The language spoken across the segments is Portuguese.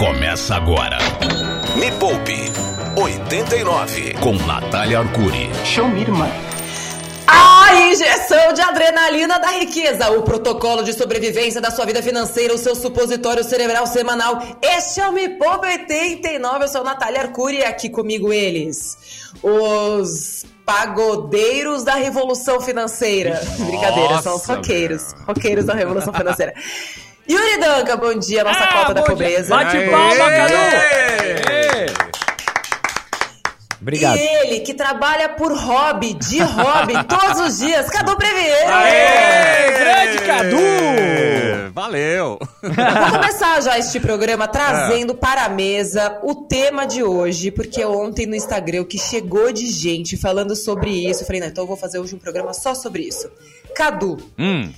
Começa agora. Me Poupe 89 com Natália Arcuri. Show me, irmã. A injeção de adrenalina da riqueza, o protocolo de sobrevivência da sua vida financeira, o seu supositório cerebral semanal. Este é o Me Poupe 89, eu sou Natália Arcuri e aqui comigo eles, os pagodeiros da revolução financeira. Brincadeira, são os Nossa, roqueiros, roqueiros da revolução financeira. Yuri Danca, bom dia, nossa Ah, cota da pobreza. Bate palma, Cadu! Obrigado. E ele, que trabalha por hobby, de hobby, todos os dias, Cadu Previer. Aê, grande Cadu! Valeu! Vou começar já este programa trazendo para a mesa o tema de hoje, porque ontem no Instagram o que chegou de gente falando sobre isso, eu falei, não, então eu vou fazer hoje um programa só sobre isso. Cadu, Hum,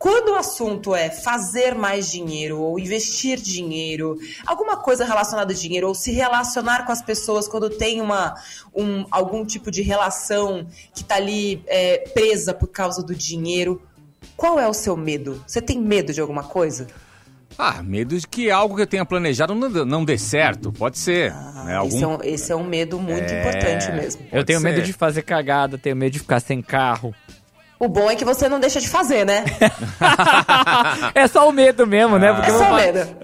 quando o assunto é fazer mais dinheiro ou investir dinheiro, alguma coisa relacionada a dinheiro ou se relacionar com as pessoas quando tem uma, um, algum tipo de relação que tá ali é, presa por causa do dinheiro, qual é o seu medo? Você tem medo de alguma coisa? ah, medo de que algo que eu tenha planejado não, dê- não dê certo. Pode ser. né? Algum... Esse, é um, esse é um medo muito É. importante mesmo. Eu tenho Pode medo ser. de fazer cagada, tenho medo de ficar sem carro. O bom é que você não deixa de fazer, né? é só o medo mesmo, né? Porque É só fa- medo.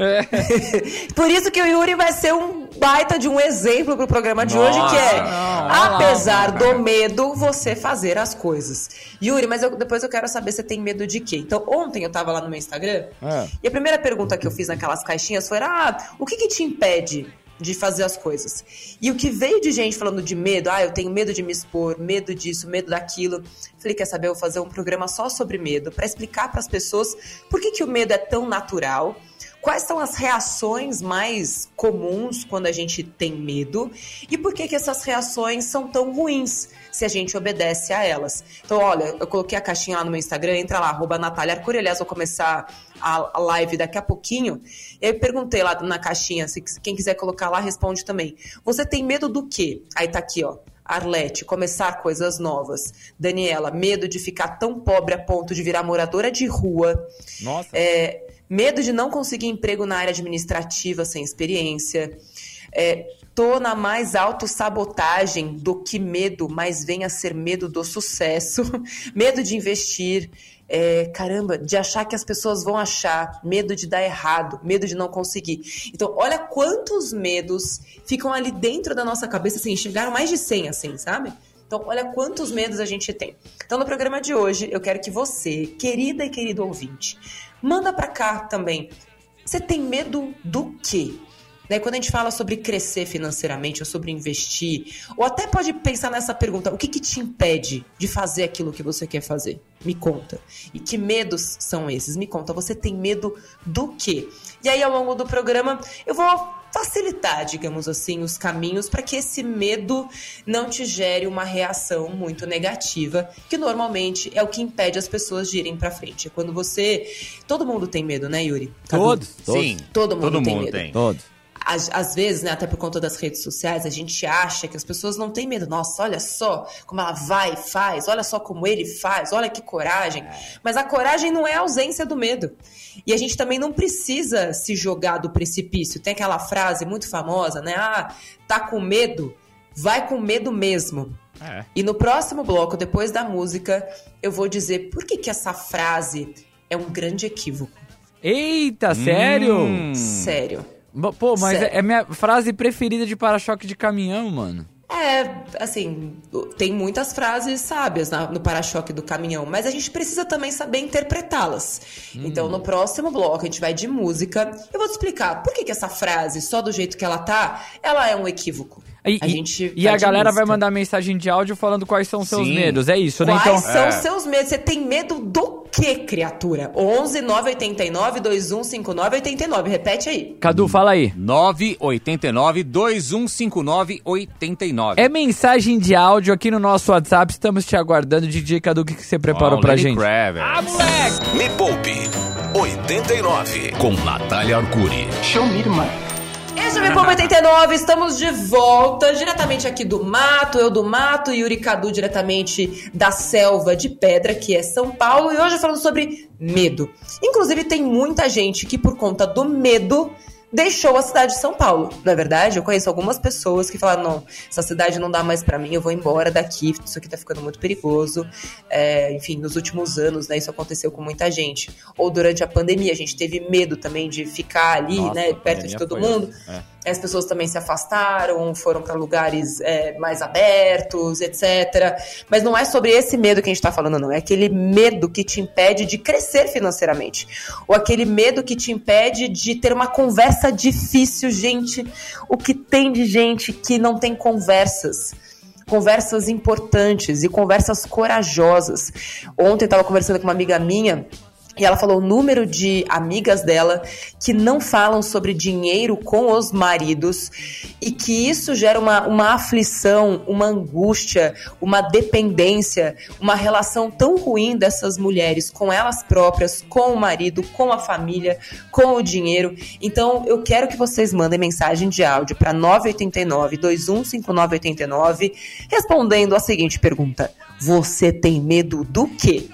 Por isso que o Yuri vai ser um baita de um exemplo pro programa de hoje, que é, apesar do medo, você fazer as coisas. Yuri, mas eu- depois eu quero saber se você tem medo de quê. Então, ontem eu tava lá no meu Instagram, Ah. e a primeira pergunta que eu fiz naquelas caixinhas foi, ah, o que que te impede de fazer as coisas? E o que veio de gente falando de medo, ah, eu tenho medo de me expor, medo disso, medo daquilo. Falei, quer saber, eu vou fazer um programa só sobre medo, para explicar para as pessoas por que, que o medo é tão natural, quais são as reações mais comuns quando a gente tem medo e por que, que essas reações são tão ruins se a gente obedece a elas. Então, olha, eu coloquei a caixinha lá no meu Instagram, entra lá, arroba Natália Arcuri, aliás, vou começar a, live daqui a pouquinho. Eu perguntei lá na caixinha, se quem quiser colocar lá, responde também. Você tem medo do quê? Aí tá aqui, ó. Arlete, começar coisas novas. Daniela, medo de ficar tão pobre a ponto de virar moradora de rua. Nossa. É, medo de não conseguir emprego na área administrativa sem experiência. É, tô na mais autossabotagem do que medo, mas venha a ser medo do sucesso. medo de investir. É, caramba, de achar que as pessoas vão achar, medo de dar errado, medo de não conseguir. Então, olha quantos medos ficam ali dentro da nossa cabeça, assim, chegaram mais de 100, assim, sabe? Então, olha quantos medos a gente tem. Então, no programa de hoje, eu quero que você, querida e querido ouvinte, manda pra cá também. Você tem medo do quê? Né, quando a gente fala sobre crescer financeiramente ou sobre investir, ou até pode pensar nessa pergunta: o que, que te impede de fazer aquilo que você quer fazer? Me conta. E que medos são esses? Me conta, você tem medo do quê? E aí, ao longo do programa, eu vou facilitar, digamos assim, os caminhos para que esse medo não te gere uma reação muito negativa, que normalmente é o que impede as pessoas de irem para frente. É quando você. Todo mundo tem medo, né, Yuri? Todos, todos. Sim. Todo mundo Todo tem mundo medo. tem. Todos. Às, vezes, né, até por conta das redes sociais, a gente acha que as pessoas não têm medo. Nossa, olha só como ela vai e faz, olha só como ele faz, olha que coragem. Mas a coragem não é a ausência do medo. E a gente também não precisa se jogar do precipício. Tem aquela frase muito famosa, né? Ah, tá com medo? Vai com medo mesmo. É. E no próximo bloco, depois da música, eu vou dizer por que, que essa frase é um grande equívoco. Eita, sério? Hum. Sério. Pô, mas é é minha frase preferida de para-choque de caminhão, mano. É, assim, tem muitas frases sábias na- no para-choque do caminhão, mas a gente precisa também saber interpretá-las. Então, no próximo bloco, a gente vai de música. Eu vou te explicar por que, que essa frase, só do jeito que ela tá, ela é um equívoco. E, a e- gente e vai a galera vai mandar mensagem de áudio falando quais são os seus Sim. medos. É isso, né? Quais Então, são É. os seus medos? Você tem medo do que, criatura? 11 989 2159 89. Repete aí. Cadu, fala aí. 989 2159 89. É mensagem de áudio aqui no nosso WhatsApp. Estamos te aguardando. DJ Cadu, o que que você preparou Ó, pra gente? Kravitz. Ah, moleque! Me Poupe 89 com Natália Arcuri. Show me, irmã. Esse é o Poupa 89, estamos de volta, diretamente aqui do mato, eu do mato, Yuri Cadu diretamente da selva de pedra, que é São Paulo, e hoje falando sobre medo. Inclusive tem muita gente que por conta do medo deixou a cidade de São Paulo. Na é verdade, eu conheço algumas pessoas que falaram: não, essa cidade não dá mais para mim, eu vou embora daqui, isso aqui tá ficando muito perigoso. É, enfim, nos últimos anos, né, isso aconteceu com muita gente. Ou durante a pandemia, a gente teve medo também de ficar ali, Nossa, né, perto de todo mundo. É as pessoas também se afastaram, foram para lugares é, mais abertos, etc. Mas não é sobre esse medo que a gente está falando, não. É aquele medo que te impede de crescer financeiramente. Ou aquele medo que te impede de ter uma conversa difícil, gente. O que tem de gente que não tem conversas conversas importantes e conversas corajosas. Ontem eu estava conversando com uma amiga minha e ela falou o número de amigas dela que não falam sobre dinheiro com os maridos e que isso gera uma, uma aflição, uma angústia, uma dependência, uma relação tão ruim dessas mulheres com elas próprias, com o marido, com a família, com o dinheiro. Então eu quero que vocês mandem mensagem de áudio para 989 215989 respondendo a seguinte pergunta: Você tem medo do quê?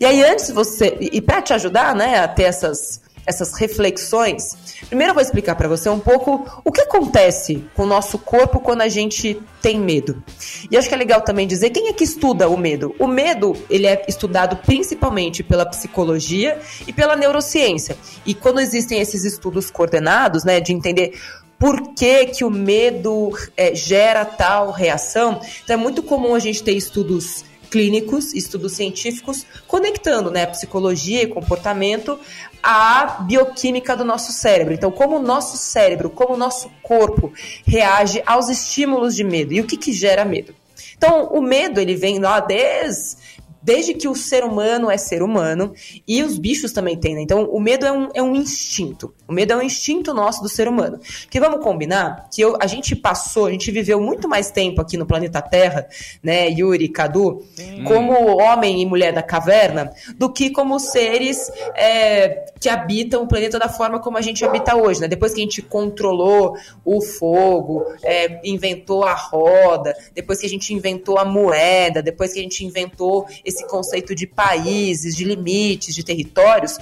E aí, antes você. E para te ajudar, né, a ter essas, essas reflexões, primeiro eu vou explicar para você um pouco o que acontece com o nosso corpo quando a gente tem medo. E acho que é legal também dizer quem é que estuda o medo. O medo, ele é estudado principalmente pela psicologia e pela neurociência. E quando existem esses estudos coordenados, né, de entender por que, que o medo é, gera tal reação, então é muito comum a gente ter estudos clínicos, estudos científicos, conectando né, psicologia e comportamento à bioquímica do nosso cérebro. Então, como o nosso cérebro, como o nosso corpo reage aos estímulos de medo e o que, que gera medo. Então, o medo ele vem lá desde desde que o ser humano é ser humano e os bichos também têm, né? Então, o medo é um, é um instinto. O medo é um instinto nosso do ser humano. Porque vamos combinar que eu, a gente passou, a gente viveu muito mais tempo aqui no planeta Terra, né, Yuri, Cadu, Sim. como homem e mulher da caverna, do que como seres é, que habitam o planeta da forma como a gente habita hoje, né? Depois que a gente controlou o fogo, é, inventou a roda, depois que a gente inventou a moeda, depois que a gente inventou esse conceito de países, de limites, de territórios,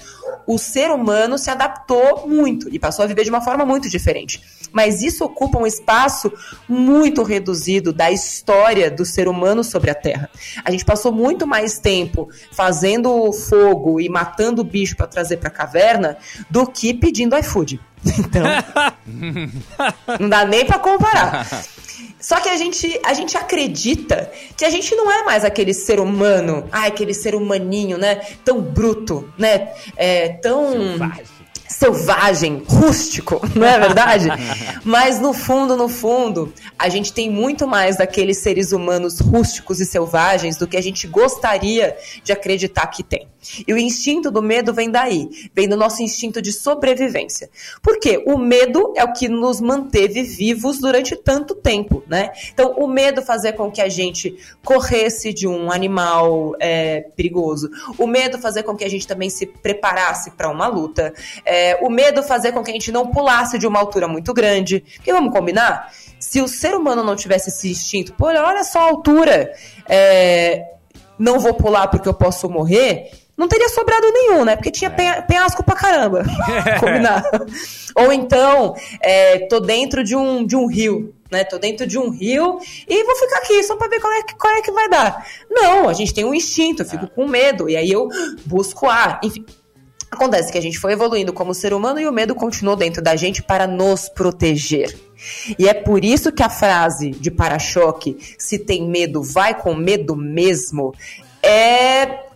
o ser humano se adaptou muito e passou a viver de uma forma muito diferente. Mas isso ocupa um espaço muito reduzido da história do ser humano sobre a Terra. A gente passou muito mais tempo fazendo fogo e matando bicho para trazer para a caverna do que pedindo iFood. Então, não dá nem para comparar. Só que a gente, a gente acredita que a gente não é mais aquele ser humano, ai, aquele ser humaninho, né? Tão bruto, né? É, tão. Selvagem, rústico, não é verdade? Mas no fundo, no fundo, a gente tem muito mais daqueles seres humanos rústicos e selvagens do que a gente gostaria de acreditar que tem. E o instinto do medo vem daí, vem do nosso instinto de sobrevivência. Por quê? O medo é o que nos manteve vivos durante tanto tempo, né? Então, o medo fazia com que a gente corresse de um animal é, perigoso. O medo fazia com que a gente também se preparasse para uma luta. É, é, o medo fazer com que a gente não pulasse de uma altura muito grande. Porque vamos combinar? Se o ser humano não tivesse esse instinto, pô, olha só a altura, é, não vou pular porque eu posso morrer, não teria sobrado nenhum, né? Porque tinha é. penhasco pra caramba. combinar. Ou então, é, tô dentro de um, de um rio, né? Tô dentro de um rio e vou ficar aqui só para ver qual é, que, qual é que vai dar. Não, a gente tem um instinto, eu fico é. com medo e aí eu busco ar. Enfim, Acontece que a gente foi evoluindo como ser humano e o medo continuou dentro da gente para nos proteger. E é por isso que a frase de para-choque, se tem medo, vai com medo mesmo, é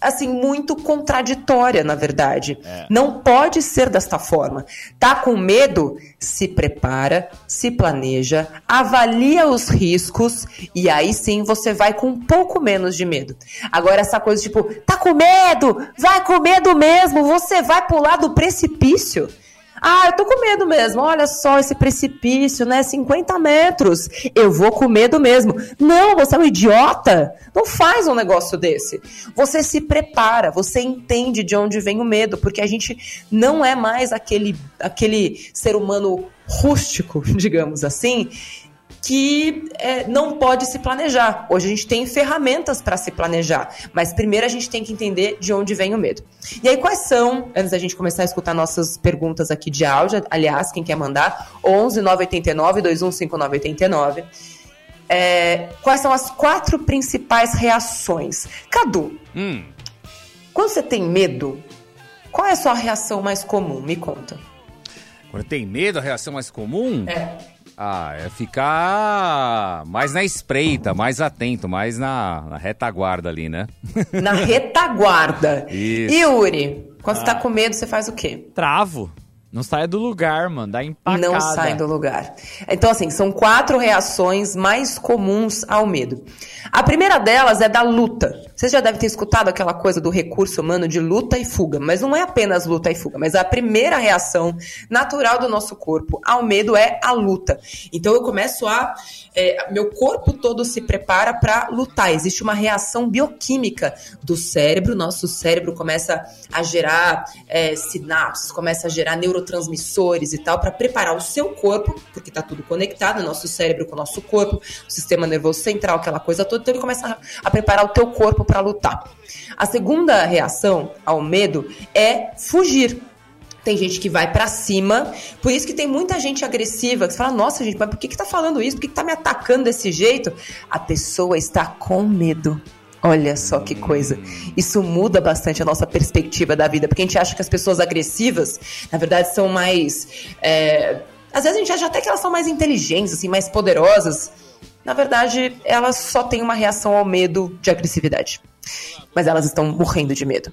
assim, muito contraditória, na verdade. É. Não pode ser desta forma. Tá com medo? Se prepara, se planeja, avalia os riscos e aí sim você vai com um pouco menos de medo. Agora, essa coisa tipo, tá com medo? Vai com medo mesmo, você vai pular do precipício. Ah, eu tô com medo mesmo. Olha só esse precipício, né? 50 metros. Eu vou com medo mesmo. Não, você é um idiota. Não faz um negócio desse. Você se prepara, você entende de onde vem o medo, porque a gente não é mais aquele, aquele ser humano rústico, digamos assim, que é, não pode se planejar. Hoje a gente tem ferramentas para se planejar, mas primeiro a gente tem que entender de onde vem o medo. E aí, quais são, antes da gente começar a escutar nossas perguntas aqui de áudio, aliás, quem quer mandar, 11 989 215989. É, quais são as quatro principais reações? Cadu, Hum, quando você tem medo, qual é a sua reação mais comum? Me conta. quando tem medo, a reação mais comum? É. Ah, é ficar mais na espreita, mais atento, mais na, na retaguarda ali, né? Na retaguarda. Isso. Yuri, quando você tá com medo, você faz o quê? Travo. Não saia do lugar, mano. Dá empacada. Não sai do lugar. Então, assim, são quatro reações mais comuns ao medo. A primeira delas é da luta. Você já deve ter escutado aquela coisa do recurso humano de luta e fuga, mas não é apenas luta e fuga, mas a primeira reação natural do nosso corpo ao medo é a luta. Então eu começo a. é, meu corpo todo se prepara para lutar. Existe uma reação bioquímica do cérebro, nosso cérebro começa a gerar é, sinapses, começa a gerar neurotransmissores e tal, para preparar o seu corpo, porque está tudo conectado, nosso cérebro com o nosso corpo, o sistema nervoso central, aquela coisa toda, então ele começa a, a preparar o teu corpo para lutar. A segunda reação ao medo é fugir. Tem gente que vai pra cima, por isso que tem muita gente agressiva, que fala, nossa gente, mas por que que tá falando isso? Por que que tá me atacando desse jeito? A pessoa está com medo. Olha só que coisa. Isso muda bastante a nossa perspectiva da vida, porque a gente acha que as pessoas agressivas, na verdade, são mais. é, Às vezes a gente acha até que elas são mais inteligentes, assim, mais poderosas. Na verdade, elas só têm uma reação ao medo de agressividade. Mas elas estão morrendo de medo.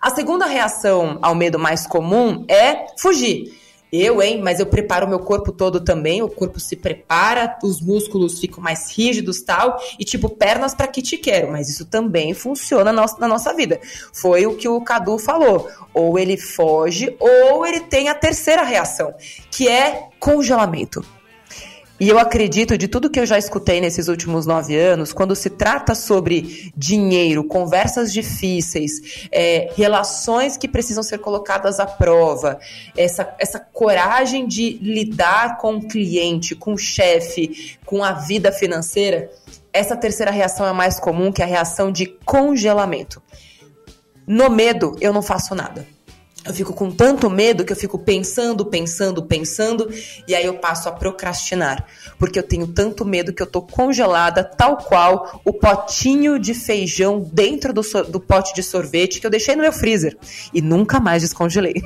A segunda reação ao medo mais comum é fugir. Eu, hein? Mas eu preparo o meu corpo todo também. O corpo se prepara, os músculos ficam mais rígidos tal. E tipo, pernas para que te quero. Mas isso também funciona na nossa, vida. Foi o que o Cadu falou. Ou ele foge, ou ele tem a terceira reação, que é congelamento. E eu acredito, de tudo que eu já escutei nesses últimos nove anos, quando se trata sobre dinheiro, conversas difíceis, é, relações que precisam ser colocadas à prova, essa, essa coragem de lidar com o cliente, com o chefe, com a vida financeira, essa terceira reação é mais comum, que é a reação de congelamento. No medo, eu não faço nada. Eu fico com tanto medo que eu fico pensando, pensando, pensando, e aí eu passo a procrastinar. Porque eu tenho tanto medo que eu tô congelada, tal qual o potinho de feijão dentro do, do pote de sorvete que eu deixei no meu freezer. E nunca mais descongelei.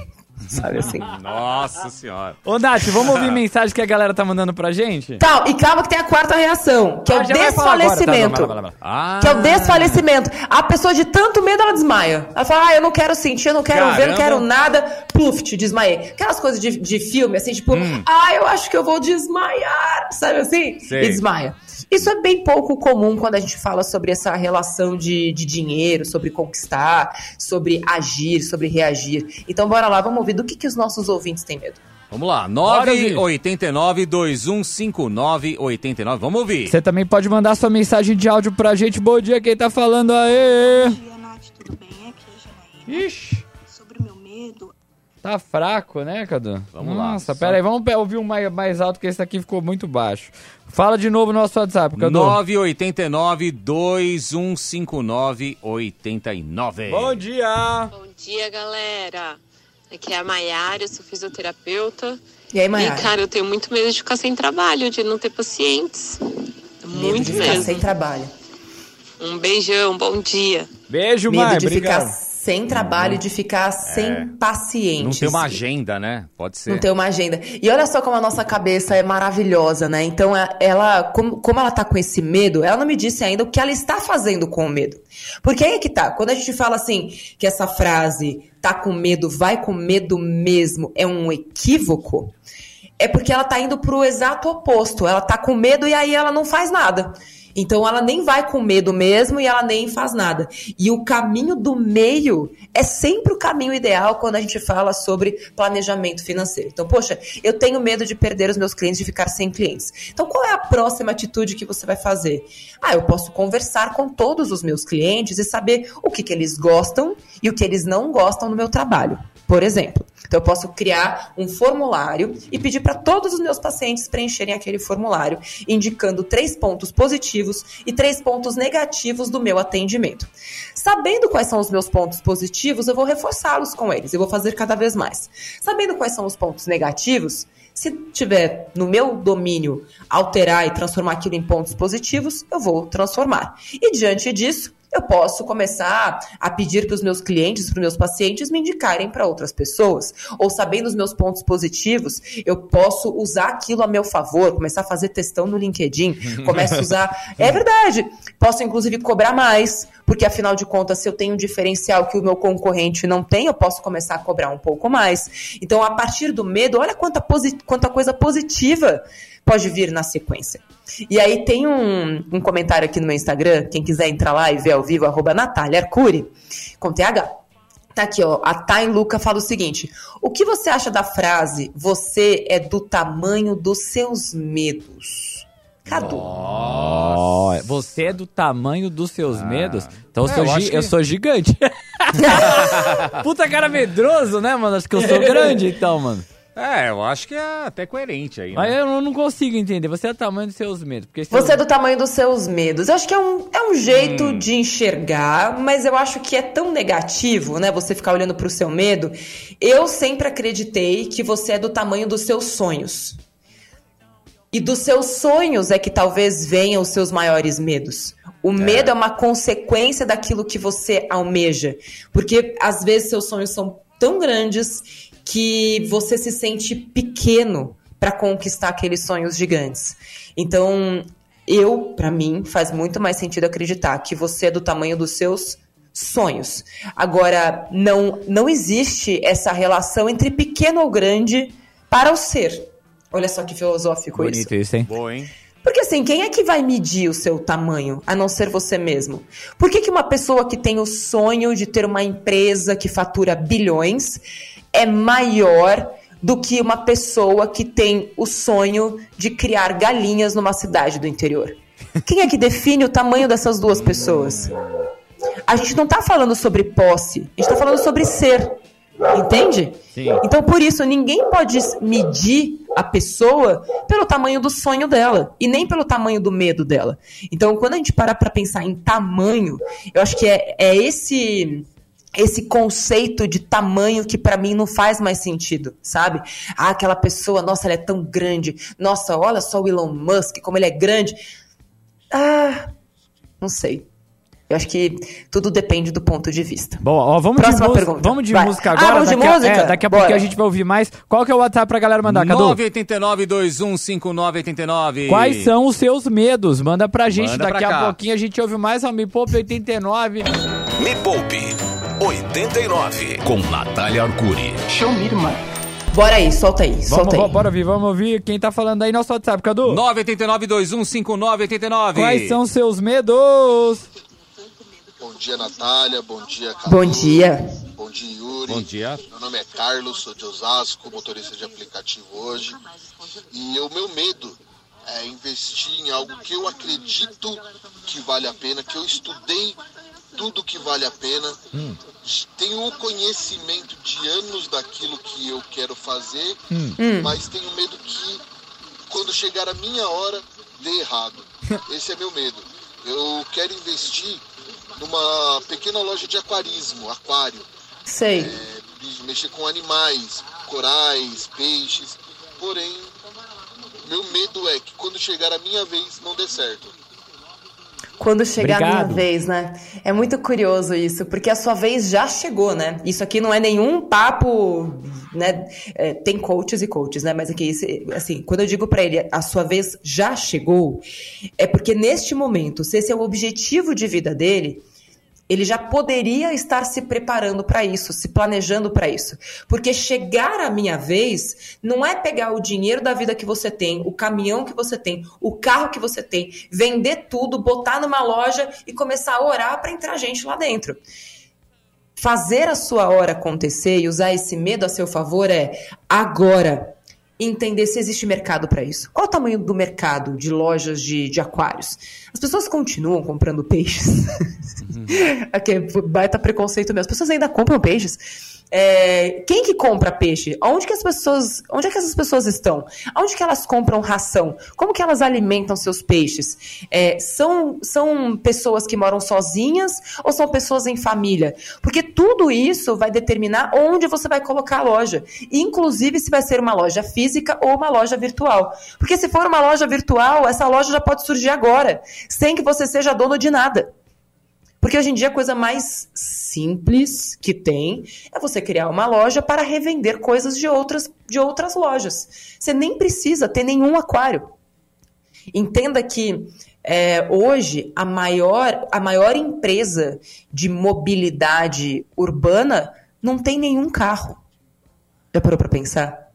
Sabe assim? Nossa senhora. Ô, Nath, vamos ouvir mensagem que a galera tá mandando pra gente? Tal, e calma que tem a quarta reação, que é Ah, o já vai falar agora, tá, desfalecimento. lá. Ah, Que é o desfalecimento. A pessoa de tanto medo, ela desmaia. Ela fala, ah, eu não quero sentir, eu não quero ver, Caramba. não quero nada. Pluft, desmaiei. Aquelas coisas de, de filme, assim, tipo, ah, eu acho que eu vou desmaiar, sabe assim? Sei. E desmaia. Isso é bem pouco comum quando a gente fala sobre essa relação de, de dinheiro, sobre conquistar, sobre agir, sobre reagir. Então, bora lá, vamos ouvir do que, que os nossos ouvintes têm medo. Vamos lá, Bora, Gui. 989 2159 89. Vamos ouvir. Você também pode mandar sua mensagem de áudio pra gente. Bom dia, quem tá falando aí? Bom dia, Nath, tudo bem? Aqui é a Janaína. Ixi, tá fraco, né, Cadu? Vamos lá, Nossa, só- pera aí, vamos ouvir um mais, mais alto, que esse aqui ficou muito baixo. Fala de novo no nosso WhatsApp, Cadu. 989 2159 89. Bom dia! Bom dia, galera. Aqui é a Maiara, eu sou fisioterapeuta. E aí, E, Mayara? cara, eu tenho muito medo de ficar sem trabalho, de não ter pacientes. medo Muito de ficar mesmo. sem trabalho. Um beijão, bom dia. Beijo, Medo mãe, de obrigado. ficar sem trabalho, de ficar sem pacientes. Não tem uma agenda, né? Pode ser. Não tem uma agenda. E olha só como a nossa cabeça é maravilhosa, né? Então, a- ela, como, como ela tá com esse medo, ela não me disse ainda o que ela está fazendo com o medo. Porque aí é que tá. Quando a gente fala assim, que essa frase tá com medo, vai com medo mesmo, é um equívoco, é porque ela tá indo pro exato oposto. Ela tá com medo e aí ela não faz nada. Então ela nem vai com medo mesmo e ela nem faz nada. E o caminho do meio é sempre o caminho ideal quando a gente fala sobre planejamento financeiro. Então, poxa, eu tenho medo de perder os meus clientes, de ficar sem clientes. Então, qual é a próxima atitude que você vai fazer? Ah, eu posso conversar com todos os meus clientes e saber o que, que eles gostam e o que eles não gostam no meu trabalho. Por exemplo. Então, eu posso criar um formulário e pedir para todos os meus pacientes preencherem aquele formulário, indicando três pontos positivos e três pontos negativos do meu atendimento. Sabendo quais são os meus pontos positivos, eu vou reforçá-los com eles, eu vou fazer cada vez mais. Sabendo quais são os pontos negativos, se tiver no meu domínio alterar e transformar aquilo em pontos positivos, eu vou transformar. E diante disso, eu posso começar a pedir para os meus clientes, para os meus pacientes me indicarem para outras pessoas. Ou sabendo os meus pontos positivos, eu posso usar aquilo a meu favor, começar a fazer testão no LinkedIn, começo a usar. É verdade. Posso, inclusive, cobrar mais, porque afinal de contas, se eu tenho um diferencial que o meu concorrente não tem, eu posso começar a cobrar um pouco mais. Então, a partir do medo, olha quanta, posi quanta coisa positiva pode vir na sequência. E aí tem um, um comentário aqui no meu Instagram, quem quiser entrar lá e ver ao vivo, arroba Natália Arcuri, com TH. Tá aqui, ó. A Thay Luca fala o seguinte: O que você acha da frase você é do tamanho dos seus medos? Cadu. Ó, você é do tamanho dos seus medos? Então eu, É, sou, eu que- eu sou gigante. Puta cara medroso, né, mano? Acho que eu sou grande, então, mano. É, eu acho que é até coerente aí. Mas Né? eu não consigo entender. Você é do tamanho dos seus medos. Porque Você é do tamanho dos seus medos. Eu acho que é um, é um jeito de enxergar, mas eu acho que é tão negativo, né? Você ficar olhando pro seu medo. Eu sempre acreditei que você é do tamanho dos seus sonhos. E dos seus sonhos é que talvez venham os seus maiores medos. O medo é uma consequência daquilo que você almeja. Porque às vezes seus sonhos são tão grandes que você se sente pequeno para conquistar aqueles sonhos gigantes. Então, eu, para mim, faz muito mais sentido acreditar que você é do tamanho dos seus sonhos. Agora, não, não existe essa relação entre pequeno ou grande para o ser. Olha só que filosófico isso. Bonito isso, hein? Boa, hein? Porque assim, quem é que vai medir o seu tamanho, a não ser você mesmo? Por que, que uma pessoa que tem o sonho de ter uma empresa que fatura bilhões é maior do que uma pessoa que tem o sonho de criar galinhas numa cidade do interior? Quem é que define o tamanho dessas duas pessoas? A gente não tá falando sobre posse, a gente tá falando sobre ser. Entende? Sim. Então, por isso, ninguém pode medir a pessoa pelo tamanho do sonho dela e nem pelo tamanho do medo dela. Então, quando a gente para para pensar em tamanho, eu acho que é, é esse esse conceito de tamanho que pra mim não faz mais sentido, sabe? Ah, aquela pessoa, nossa, ela é tão grande. Nossa, olha só o Elon Musk, como ele é grande. Ah, não sei. Eu acho que tudo depende do ponto de vista. Bom, ó, vamos Próxima de, música, pergunta. vamos de Vai. música Ah, agora. vamos de daqui a- música? é, daqui a pouquinho Bora. a gente vai ouvir mais. Qual que é o WhatsApp pra galera mandar, Cadu? 989-215989. Quais são os seus medos? Manda pra gente. Manda Daqui pra a pouquinho a gente ouve mais a Me Poupe 89. Me Poupe 89 com Natália Arcuri. Bora aí, solta aí, Vamos, solta aí. bora ouvir, vamos ouvir quem tá falando aí. Nosso WhatsApp, Cadu. 989-215989. Quais são seus medos? Bom dia, Natália. Bom dia, Cadu. Bom dia. Bom dia, Yuri. Bom dia. Meu nome é Carlos, sou de Osasco, motorista de aplicativo hoje. E o meu medo é investir em algo que eu acredito que vale a pena, que eu estudei tudo que vale a pena. Tenho o conhecimento de anos daquilo que eu quero fazer, mas tenho medo que quando chegar a minha hora dê errado. Esse é meu medo. Eu quero investir numa pequena loja de aquarismo, aquário. Sei. É, mexer com animais, corais, peixes. Porém, meu medo é que quando chegar a minha vez não dê certo. Quando chegar a Obrigado. minha vez, né? É muito curioso isso, porque a sua vez já chegou, né? Isso aqui não é nenhum papo, né? É, tem coaches e coaches, né? Mas aqui, assim, quando eu digo pra ele, a sua vez já chegou, é porque neste momento, se esse é o objetivo de vida dele, ele já poderia estar se preparando para isso, se planejando para isso. Porque chegar a minha vez não é pegar o dinheiro da vida que você tem, o caminhão que você tem, o carro que você tem, vender tudo, botar numa loja e começar a orar para entrar gente lá dentro. Fazer a sua hora acontecer e usar esse medo a seu favor é agora entender se existe mercado para isso. Qual o tamanho do mercado de lojas de, de aquários? As pessoas continuam comprando peixes. Aqui, baita preconceito mesmo. As pessoas ainda compram peixes. É, quem que compra peixe? Onde que as pessoas, onde é que essas pessoas estão? Onde que elas compram ração? Como que elas alimentam seus peixes? É, são, são pessoas que moram sozinhas ou são pessoas em família? Porque tudo isso vai determinar onde você vai colocar a loja, inclusive se vai ser uma loja física ou uma loja virtual. Porque se for uma loja virtual, essa loja já pode surgir agora, sem que você seja dono de nada. Porque hoje em dia a coisa mais simples que tem é você criar uma loja para revender coisas de outras, de outras lojas. Você nem precisa ter nenhum aquário. Entenda que é, hoje a maior, a maior empresa de mobilidade urbana não tem nenhum carro. Já parou para pensar?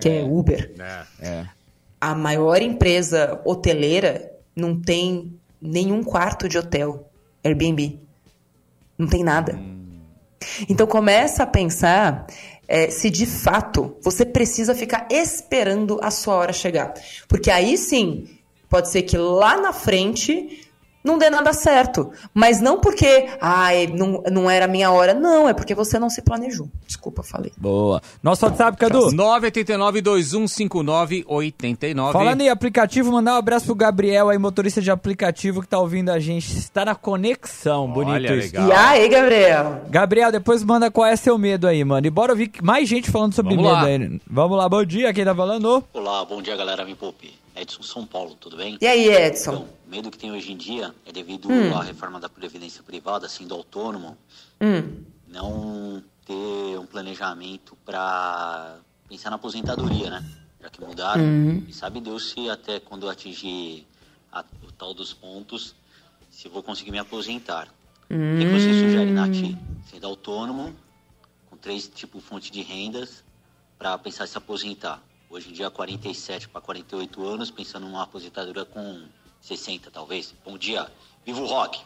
Que é Uber. É. A maior empresa hoteleira não tem nenhum quarto de hotel. Airbnb. Não tem nada. Então começa a pensar é, se de fato você precisa ficar esperando a sua hora chegar. Porque aí sim, pode ser que lá na frente não dê nada certo. Mas não porque, ai, não, não era a minha hora. Não, é porque você não se planejou. Desculpa, falei. Boa. Nosso WhatsApp, Cadu. 989-2159-89. Falando em aplicativo, mandar um abraço pro Gabriel aí, motorista de aplicativo que tá ouvindo a gente. Está na conexão, bonito Olha, isso. legal. E aí, Gabriel? Gabriel, depois manda qual é seu medo aí, mano. E bora ouvir mais gente falando sobre Vamos medo lá. aí. Vamos lá, bom dia, quem tá falando? Olá, bom dia galera, me poupe. Edson São Paulo, tudo bem? E aí, Edson? Então, o medo que tem hoje em dia é devido Hum. à reforma da Previdência Privada, sendo autônomo, Hum. não ter um planejamento para pensar na aposentadoria, né? Já que mudaram. Uhum. E sabe Deus se até quando eu atingir a- o tal dos pontos, se eu vou conseguir me aposentar. O que, você sugere, Nath? Sendo autônomo, com três tipo fontes de rendas, para pensar em se aposentar. Hoje em dia, 47 para 48 anos, pensando numa aposentadoria com 60, talvez. Bom dia. Viva o rock!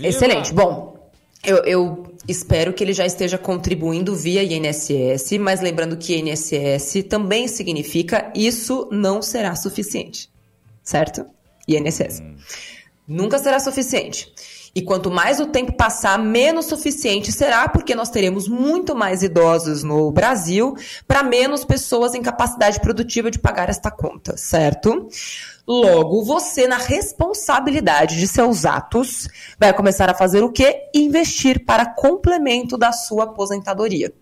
Excelente. Bom, eu, eu espero que ele já esteja contribuindo via INSS, mas lembrando que INSS também significa isso não será suficiente. Certo? INSS. Nunca será suficiente. E quanto mais o tempo passar, menos suficiente será, porque nós teremos muito mais idosos no Brasil para menos pessoas em capacidade produtiva de pagar esta conta, certo? Logo, você, na responsabilidade de seus atos, vai começar a fazer o quê? Investir para complemento da sua aposentadoria.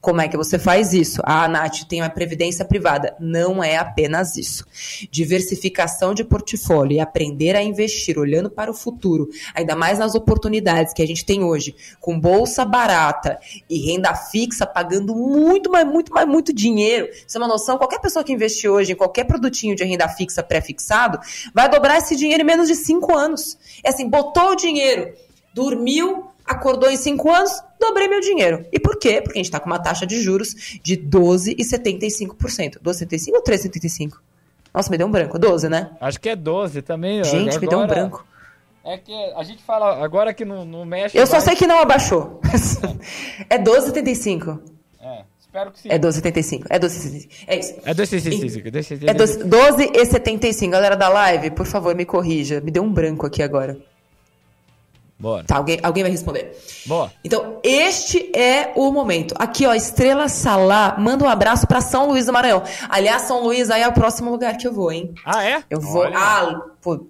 Como é que você faz isso? Ah, Nath, tem uma previdência privada. Não é apenas isso. Diversificação de portfólio e aprender a investir olhando para o futuro, ainda mais nas oportunidades que a gente tem hoje, com bolsa barata e renda fixa pagando muito, mas muito, mas muito dinheiro. Você tem uma noção? Qualquer pessoa que investir hoje em qualquer produtinho de renda fixa pré-fixado vai dobrar esse dinheiro em menos de cinco anos. É assim, botou o dinheiro, dormiu, acordou em cinco anos, dobrei meu dinheiro. E por quê? Porque a gente está com uma taxa de juros de 12,75%. 12,75 ou 13,75? Nossa, me deu um branco. 12, né? Acho que é 12 também. Gente, agora... me deu um branco. É que a gente fala agora que não, não mexe. Eu só sei que não abaixou. é 12,75. É, espero que sim. É 12,75. É 12,75. É isso. É 12, sim, sim, sim, sim, 12, É 12 12,75. Galera da live, por favor, me corrija. Me deu um branco aqui agora. Bora. Tá, alguém, alguém vai responder. Boa. Então, este é o momento. Aqui, ó, Estrela Salá, manda um abraço pra São Luís do Maranhão. Aliás, São Luís aí é o próximo lugar que eu vou, hein? Ah, é? Eu vou. Olha. Ah, pô,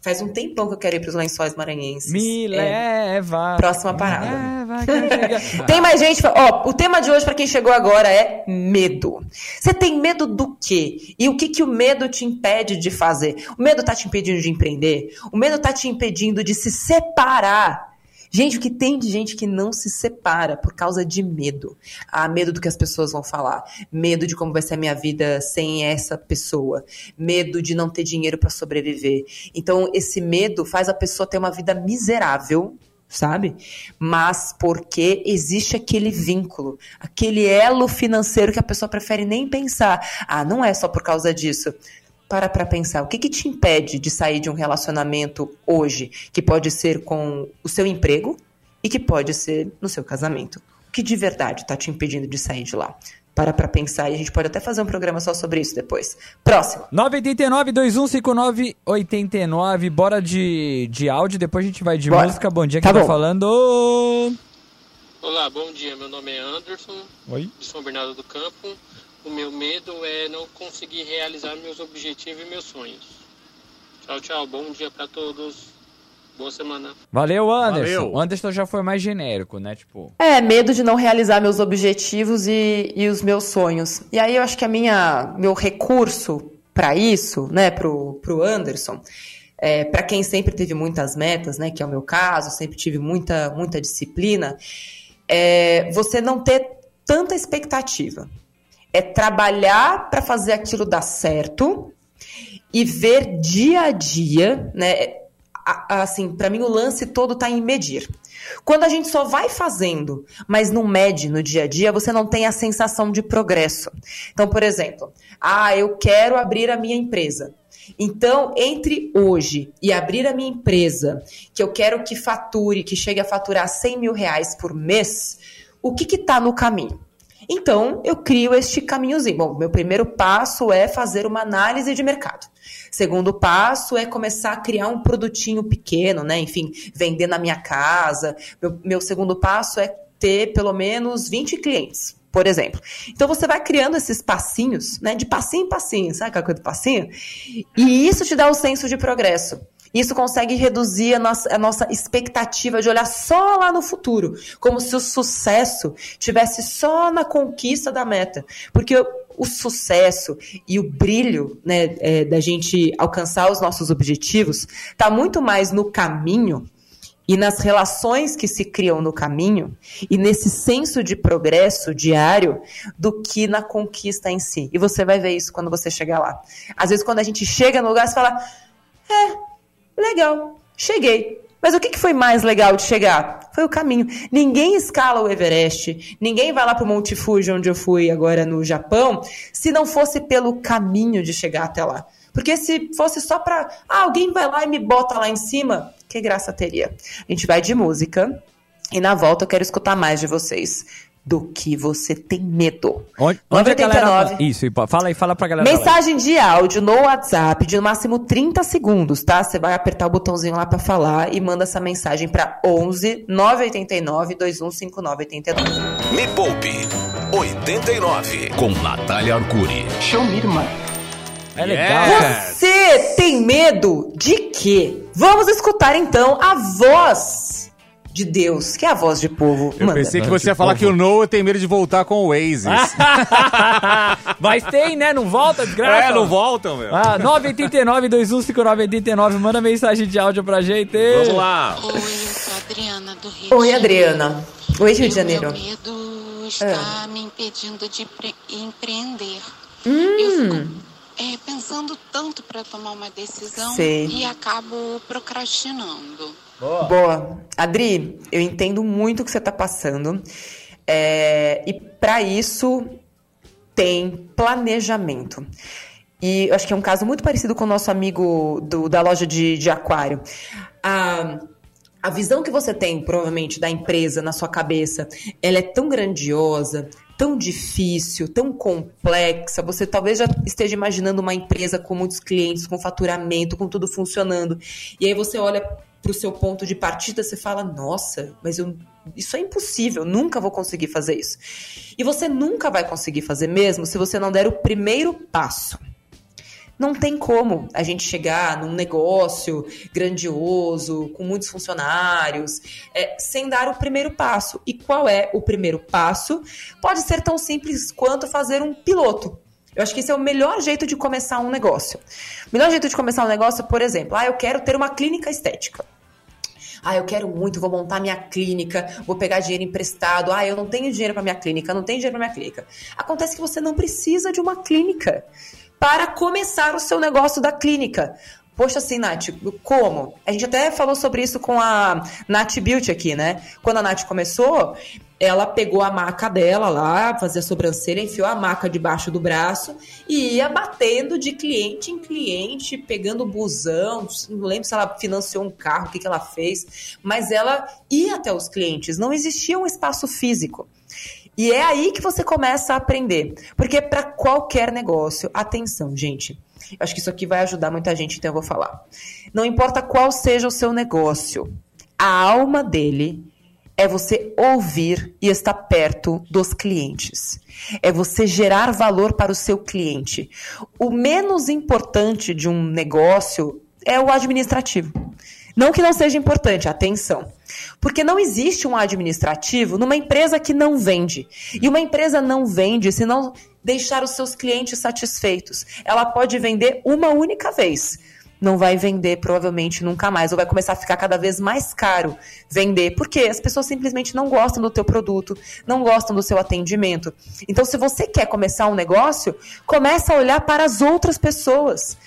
faz um tempão que eu quero ir pros lençóis maranhenses. Me É. leva. Próxima parada. Leva. Tem mais gente. Ó, o tema de hoje, pra quem chegou agora, é medo. Você tem medo do quê? E o que, que o medo te impede de fazer? O medo tá te impedindo de empreender? O medo tá te impedindo de se separar? Gente, o que tem de gente que não se separa por causa de medo? Ah, medo do que as pessoas vão falar. Medo de como vai ser a minha vida sem essa pessoa. Medo de não ter dinheiro pra sobreviver. Então, esse medo faz a pessoa ter uma vida miserável, sabe? Mas porque existe aquele vínculo, aquele elo financeiro que a pessoa prefere nem pensar. Ah, não é só por causa disso. Para pra pensar, o que, que te impede de sair de um relacionamento hoje, que pode ser com o seu emprego e que pode ser no seu casamento? O que de verdade está te impedindo de sair de lá? Para pra pensar e a gente pode até fazer um programa só sobre isso depois. Próximo. 989-2159-89. Bora de, de áudio, depois a gente vai de Bora. música. Bom dia, Tá quem tá bom. falando? Olá, bom dia. Meu nome é Anderson, Oi. de São Bernardo do Campo. O meu medo é não conseguir realizar meus objetivos e meus sonhos. Tchau, tchau. Bom dia pra todos. Boa semana. Valeu, Anderson. Valeu. O Anderson já foi mais genérico, né? Tipo, É, medo de não realizar meus objetivos e, e os meus sonhos. E aí eu acho que a minha, meu recurso para isso, né, pro, pro Anderson, é, para quem sempre teve muitas metas, né, que é o meu caso, sempre tive muita, muita disciplina, é você não ter tanta expectativa. É trabalhar para fazer aquilo dar certo e ver dia a dia, né? Assim, para mim o lance todo tá em medir. Quando a gente só vai fazendo, mas não mede no dia a dia, você não tem a sensação de progresso. Então, por exemplo, ah, eu quero abrir a minha empresa. Então, entre hoje e abrir a minha empresa, que eu quero que fature, que chegue a faturar 100 mil reais por mês, o que está no caminho? Então, eu crio este caminhozinho. Bom, meu primeiro passo é fazer uma análise de mercado. Segundo passo é começar a criar um produtinho pequeno, né? Enfim, vender na minha casa. Meu, meu segundo passo é ter pelo menos 20 clientes, por exemplo. Então você vai criando esses passinhos, né? De passinho em passinho, sabe aquela coisa do passinho? E isso te dá o senso de progresso. Isso consegue reduzir a nossa, a nossa expectativa de olhar só lá no futuro, como se o sucesso tivesse só na conquista da meta. Porque o, sucesso e o brilho né, é, da gente alcançar os nossos objetivos está muito mais no caminho e nas relações que se criam no caminho e nesse senso de progresso diário do que na conquista em si. E você vai ver isso quando você chegar lá. Às vezes, quando a gente chega no lugar, você fala: É, legal, cheguei. Mas o que foi mais legal de chegar? Foi o caminho. Ninguém escala o Everest, ninguém vai lá pro Monte Fuji, onde eu fui agora no Japão, se não fosse pelo caminho de chegar até lá. Porque se fosse só pra. Ah, alguém vai lá e me bota lá em cima, que graça teria? A gente vai de música e na volta eu quero escutar mais de vocês. Do que você tem medo. onde, onde a galera... 99. Isso, e fala aí, fala pra galera. Mensagem de áudio no WhatsApp de no máximo 30 segundos, tá? Você vai apertar o botãozinho lá pra falar e manda essa mensagem pra 11 989 215989. Me Poupe 89 com Natália Arcuri. Show me, irmã. É legal, Yes. Você tem medo de quê? Vamos escutar então a voz de Deus, que é a voz de povo. Eu Manda. pensei que você ia falar que o Noah tem medo de voltar com o Oasis. Mas tem, né? Não volta, desgraça. é, não voltam, meu. Ah, 989-215989, manda mensagem de áudio pra gente. Vamos lá. Oi, eu sou a Adriana do Rio Oi. Adriana. Oi, Rio de Janeiro. O meu medo está me impedindo de pre- empreender. Hum. Eu fico é, pensando tanto para tomar uma decisão Sei. e acabo procrastinando. Boa. Adri, eu entendo muito o que você tá passando. É, e para isso tem planejamento. E eu acho que é um caso muito parecido com o nosso amigo do- da loja de, de aquário. A, a visão que você tem, provavelmente, da empresa na sua cabeça, ela é tão grandiosa, tão difícil, tão complexa. Você talvez já esteja imaginando uma empresa com muitos clientes, com faturamento, com tudo funcionando. E aí você olha para o seu ponto de partida, você fala: Nossa, mas eu, isso é impossível, nunca vou conseguir fazer isso. E você nunca vai conseguir fazer mesmo se você não der o primeiro passo. Não tem como a gente chegar num negócio grandioso, com muitos funcionários, é, sem dar o primeiro passo. E qual é o primeiro passo? Pode ser tão simples quanto fazer um piloto. Eu acho que esse é o melhor jeito de começar um negócio. O melhor jeito de começar um negócio, por exemplo, ah, eu quero ter uma clínica estética. Ah, eu quero muito, vou montar minha clínica, vou pegar dinheiro emprestado. Ah, eu não tenho dinheiro para minha clínica, não tenho dinheiro para minha clínica. Acontece que você não precisa de uma clínica para começar o seu negócio da clínica. Poxa, assim, Nath, como? A gente até falou sobre isso com a Nath Beauty aqui, né? Quando a Nath começou, ela pegou a maca dela lá, fazia a sobrancelha, enfiou a maca debaixo do braço e ia batendo de cliente em cliente, pegando busão. Não lembro se ela financiou um carro, o que, que ela fez, mas ela ia até os clientes, não existia um espaço físico. E é aí que você começa a aprender. Porque para qualquer negócio, atenção, gente. Acho que isso aqui vai ajudar muita gente, então eu vou falar. Não importa qual seja o seu negócio, a alma dele é você ouvir e estar perto dos clientes. É você gerar valor para o seu cliente. O menos importante de um negócio é o administrativo. Não que não seja importante, atenção. Porque não existe um administrativo numa empresa que não vende. E uma empresa não vende se não deixar os seus clientes satisfeitos. Ela pode vender uma única vez. Não vai vender provavelmente nunca mais, ou vai começar a ficar cada vez mais caro vender, porque as pessoas simplesmente não gostam do teu produto, não gostam do seu atendimento. Então, se você quer começar um negócio, começa a olhar para as outras pessoas.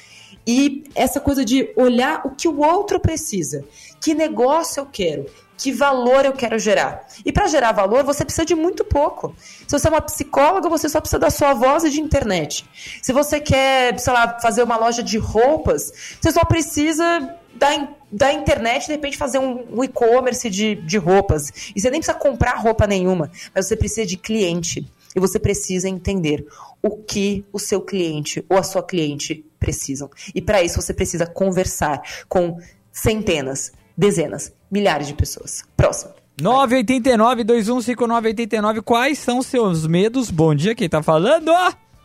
E essa coisa de olhar o que o outro precisa, que negócio eu quero, que valor eu quero gerar. E para gerar valor, você precisa de muito pouco. Se você é uma psicóloga, você só precisa da sua voz e de internet. Se você quer, sei lá, fazer uma loja de roupas, você só precisa da, da internet, de repente, fazer um, um e-commerce de, de roupas. E você nem precisa comprar roupa nenhuma, mas você precisa de cliente. E você precisa entender o que o seu cliente ou a sua cliente precisam. E para isso você precisa conversar com centenas, dezenas, milhares de pessoas. Próximo. 989-215989, quais são seus medos? Bom dia, quem tá falando?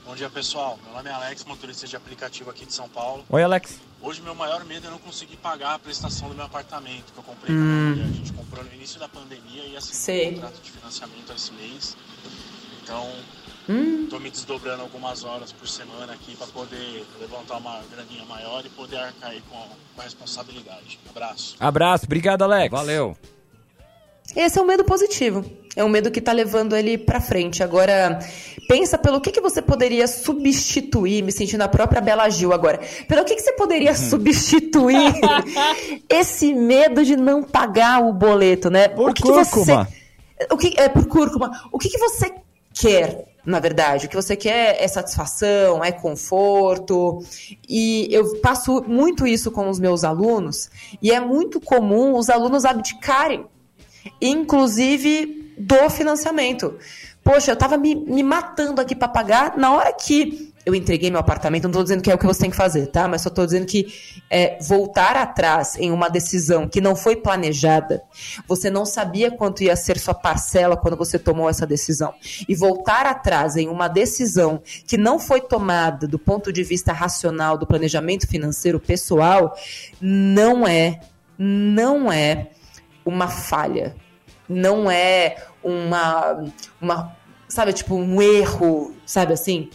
Bom dia, pessoal. Meu nome é Alex, motorista de aplicativo aqui de São Paulo. Oi, Alex. Hoje, meu maior medo é não conseguir pagar a prestação do meu apartamento que eu comprei Hum. com a gente comprou no início da pandemia e assinou Sei. um contrato de financiamento esse mês. Então, Hum. tô me desdobrando algumas horas por semana aqui para poder levantar uma graninha maior e poder arcar aí com a, com a responsabilidade. Abraço. Abraço, obrigado, Alex. Valeu. Esse é um medo positivo. É um medo que está levando ele para frente. Agora, pensa pelo que, que você poderia substituir, me sentindo a própria Bela Gil agora. Pelo que, que você poderia substituir esse medo de não pagar o boleto, né? Por o que, que você cúrcuma. o que é por cúrcuma? O que, que você quer, na verdade? O que você quer é satisfação, é conforto. E eu passo muito isso com os meus alunos, e é muito comum os alunos abdicarem, inclusive do financiamento. Poxa, eu tava me, me matando aqui para pagar na hora que eu entreguei meu apartamento. Não tô dizendo que é o que você tem que fazer, tá? Mas só tô dizendo que é, voltar atrás em uma decisão que não foi planejada, você não sabia quanto ia ser sua parcela quando você tomou essa decisão. E voltar atrás em uma decisão que não foi tomada do ponto de vista racional do planejamento financeiro pessoal, não é, não é uma falha. Não é uma, uma, sabe, tipo, um erro, sabe assim?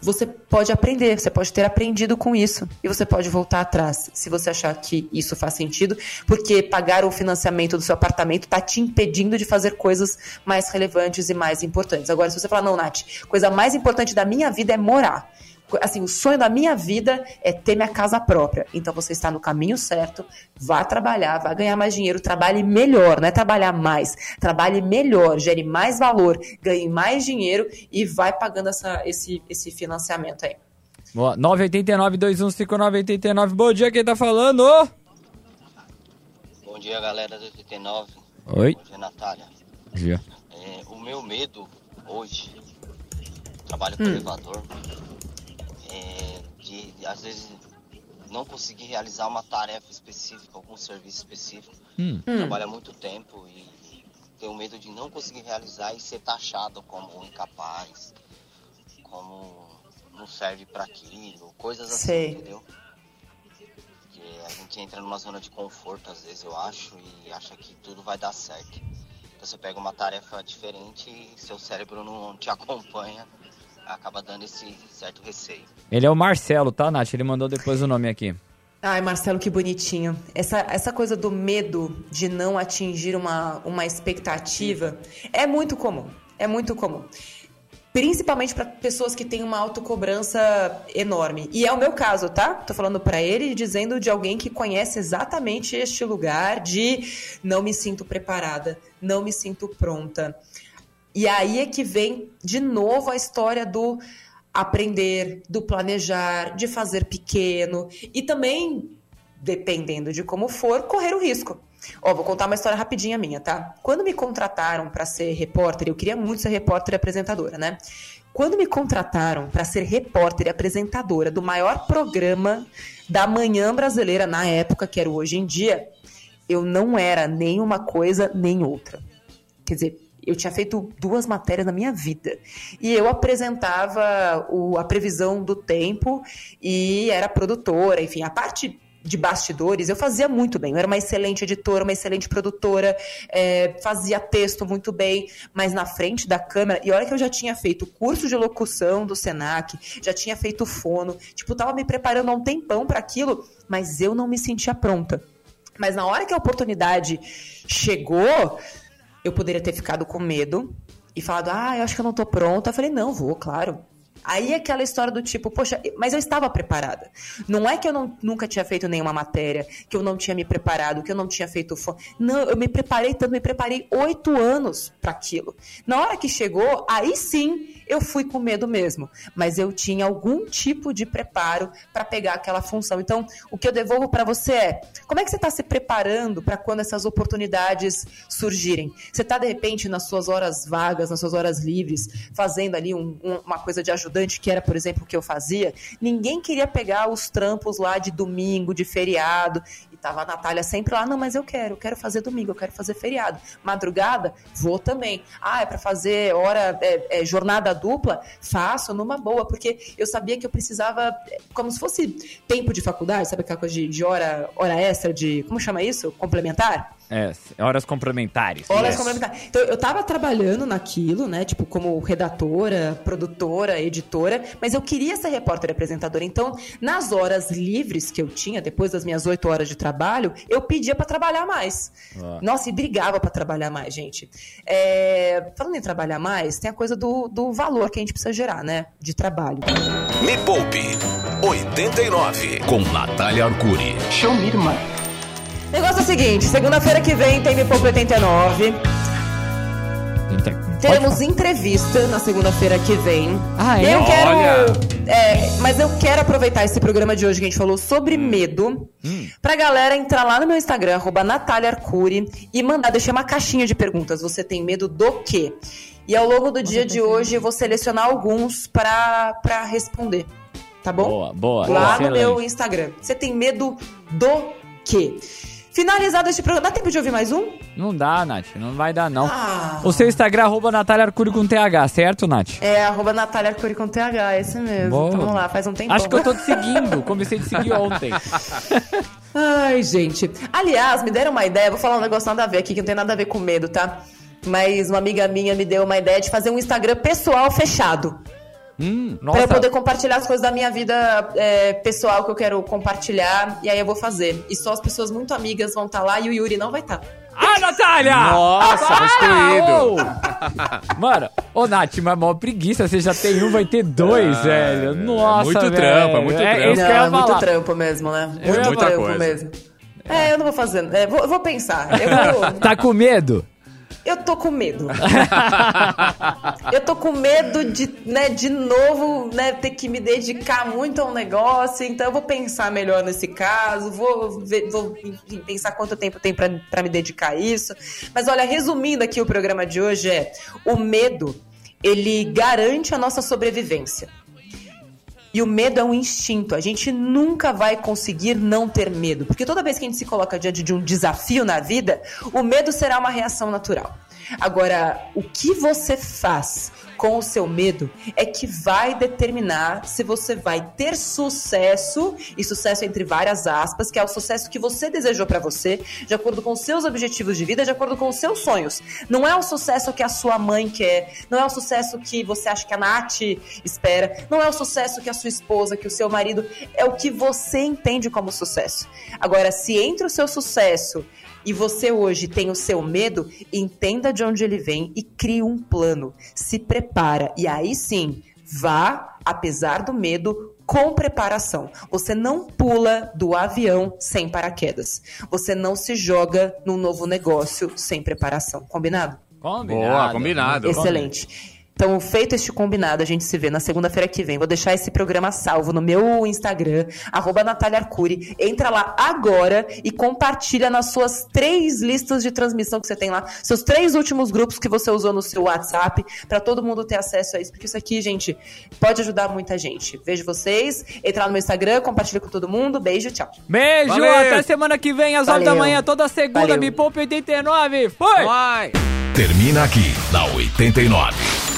Você pode aprender, você pode ter aprendido com isso e você pode voltar atrás, se você achar que isso faz sentido, porque pagar o financiamento do seu apartamento está te impedindo de fazer coisas mais relevantes e mais importantes. Agora, se você falar, não, Nath, coisa mais importante da minha vida é morar. Assim, o sonho da minha vida é ter minha casa própria. Então você está no caminho certo, vá trabalhar, vá ganhar mais dinheiro, trabalhe melhor, não é trabalhar mais, trabalhe melhor, gere mais valor, ganhe mais dinheiro e vai pagando essa, esse, esse financiamento aí. Boa, 989-215989, bom dia, quem tá falando? Bom dia, galera do 89. Oi. Bom dia, Natália. Bom dia. É, o meu medo hoje, trabalho com Hum. elevador, às vezes não conseguir realizar uma tarefa específica, algum serviço específico. Hum. Trabalho há muito tempo e tenho medo de não conseguir realizar e ser taxado como incapaz, como não serve para aquilo, coisas assim, Sei. entendeu? Que a gente entra numa zona de conforto às vezes, eu acho, e acha que tudo vai dar certo. Então você pega uma tarefa diferente e seu cérebro não te acompanha, acaba dando esse certo receio. Ele é o Marcelo, tá, Nath? Ele mandou depois o nome aqui. Ai, Marcelo, que bonitinho. Essa, essa coisa do medo de não atingir uma, uma expectativa é muito comum. É muito comum. Principalmente para pessoas que têm uma autocobrança enorme. E é o meu caso, tá? Tô falando para ele e dizendo de alguém que conhece exatamente este lugar de não me sinto preparada, não me sinto pronta. E aí é que vem de novo a história do aprender, do planejar, de fazer pequeno e também, dependendo de como for, correr o risco. Ó, vou contar uma história rapidinha minha, tá? Quando me contrataram para ser repórter, eu queria muito ser repórter e apresentadora, né? Quando me contrataram para ser repórter e apresentadora do maior programa da manhã brasileira na época, que era o Hoje em Dia, eu não era nem uma coisa nem outra. Quer dizer, eu tinha feito duas matérias na minha vida. E eu apresentava o, a previsão do tempo e era produtora, enfim, a parte de bastidores, eu fazia muito bem. Eu era uma excelente editora, uma excelente produtora, é, fazia texto muito bem, mas na frente da câmera, e olha que eu já tinha feito curso de locução do Senac, já tinha feito fono, tipo, tava me preparando há um tempão para aquilo, mas eu não me sentia pronta. Mas na hora que a oportunidade chegou, eu poderia ter ficado com medo e falado, ah, eu acho que eu não tô pronta. Eu falei, não, vou, claro. Aí aquela história do tipo, poxa, mas eu estava preparada. Não é que eu não, nunca tinha feito nenhuma matéria, que eu não tinha me preparado, que eu não tinha feito fo... Não, eu me preparei tanto, me preparei oito anos para aquilo. Na hora que chegou, aí sim eu fui com medo mesmo, mas eu tinha algum tipo de preparo para pegar aquela função. Então, o que eu devolvo para você é: como é que você está se preparando para quando essas oportunidades surgirem? Você está de repente nas suas horas vagas, nas suas horas livres, fazendo ali um, um, uma coisa de ajudante que era, por exemplo, o que eu fazia? Ninguém queria pegar os trampos lá de domingo, de feriado, e tava a Natália sempre lá, não, mas eu quero, eu quero fazer domingo, eu quero fazer feriado. Madrugada, vou também. Ah, é para fazer hora, é, é, jornada dupla? Faço numa boa, porque eu sabia que eu precisava, como se fosse tempo de faculdade, sabe aquela coisa de, de hora, hora extra, de, como chama isso? Complementar? É, horas complementares. Horas Yes. complementares. Então, eu tava trabalhando naquilo, né? Tipo, como redatora, produtora, editora, mas eu queria ser repórter e apresentadora. Então, nas horas livres que eu tinha, depois das minhas oito horas de trabalho, eu pedia pra trabalhar mais. Ah. Nossa, e brigava pra trabalhar mais, gente. É, Falando em trabalhar mais, tem a coisa do, do valor que a gente precisa gerar, né? De trabalho. Me Poupe 89 com Natália Arcuri. Show me, irmã. É seguinte, segunda-feira que vem tem Me Poupe 89. Teremos entrevista na segunda-feira que vem. Ah, é? eu quero. Olha. é, mas eu quero aproveitar esse programa de hoje que a gente falou sobre medo. Pra galera entrar lá no meu Instagram, arroba Natália Arcuri, e mandar, deixar uma caixinha de perguntas. Você tem medo do quê? E ao longo do dia de hoje eu vou selecionar alguns pra, pra responder. Tá bom? Boa, boa. Lá no excelente. meu Instagram. Você tem medo do quê? Finalizado este programa. Dá tempo de ouvir mais um? Não dá, Nath, não vai dar, não. Ah. O seu Instagram, arroba Natália Arcuri com TH, certo, Nath? É, arroba Natália Arcuri com TH, esse mesmo. Boa. Então, vamos lá, faz um tempo. Acho que eu tô te seguindo, comecei a te seguir ontem. Ai, gente. Aliás, me deram uma ideia, vou falar um negócio nada a ver aqui, que não tem nada a ver com medo, tá? Mas uma amiga minha me deu uma ideia de fazer um Instagram pessoal fechado. Hum, Pra eu poder compartilhar as coisas da minha vida é, pessoal que eu quero compartilhar. E aí eu vou fazer. E só as pessoas muito amigas vão estar lá e o Yuri não vai estar. Ah, Natália! Nossa, Para! excluído. Ô! Mano, ô Nath, mas maior preguiça, você já tem um, vai ter dois, Ah, velho. Nossa, muito velho. trampo, é muito É trampo. isso que eu ia é muito trampo mesmo, né? Ia Muito Muita trampo coisa. mesmo. É, eu não vou fazer. é, vou, eu vou pensar. Eu, vou, Tá com medo? Eu tô com medo. eu tô com medo de, né, de novo, né, ter que me dedicar muito a um negócio. Então eu vou pensar melhor nesse caso. Vou, ver- vou pensar quanto tempo tem pra me dedicar a isso. Mas olha, resumindo aqui o programa de hoje é: o medo, ele garante a nossa sobrevivência. E o medo é um instinto. A gente nunca vai conseguir não ter medo. Porque toda vez que a gente se coloca diante de um desafio na vida, o medo será uma reação natural. Agora, o que você faz com o seu medo é que vai determinar se você vai ter sucesso, e sucesso entre várias aspas, que é o sucesso que você desejou pra você, de acordo com os seus objetivos de vida, de acordo com os seus sonhos. Não é o sucesso que a sua mãe quer, não é o sucesso que você acha que a Nath espera, não é o sucesso que a sua esposa, que o seu marido, é o que você entende como sucesso. Agora, se entre o seu sucesso e você hoje tem o seu medo, entenda de onde ele vem e crie um plano. Se prepara. E aí sim, vá, apesar do medo, com preparação. Você não pula do avião sem paraquedas. Você não se joga num novo negócio sem preparação. Combinado? Combinado. Boa, combinado. Excelente. Então, feito este combinado, a gente se vê na segunda-feira que vem. Vou deixar esse programa salvo no meu Instagram, arroba Natália Arcuri. Entra lá agora e compartilha nas suas três listas de transmissão que você tem lá, seus três últimos grupos que você usou no seu WhatsApp, para todo mundo ter acesso a isso, porque isso aqui, gente, pode ajudar muita gente. Vejo vocês, entra lá no meu Instagram, compartilha com todo mundo. Beijo, tchau. Beijo, Valeu. até semana que vem, às 9 da manhã, toda segunda, Valeu. Me Poupa 89. Foi! Vai. termina aqui na 89.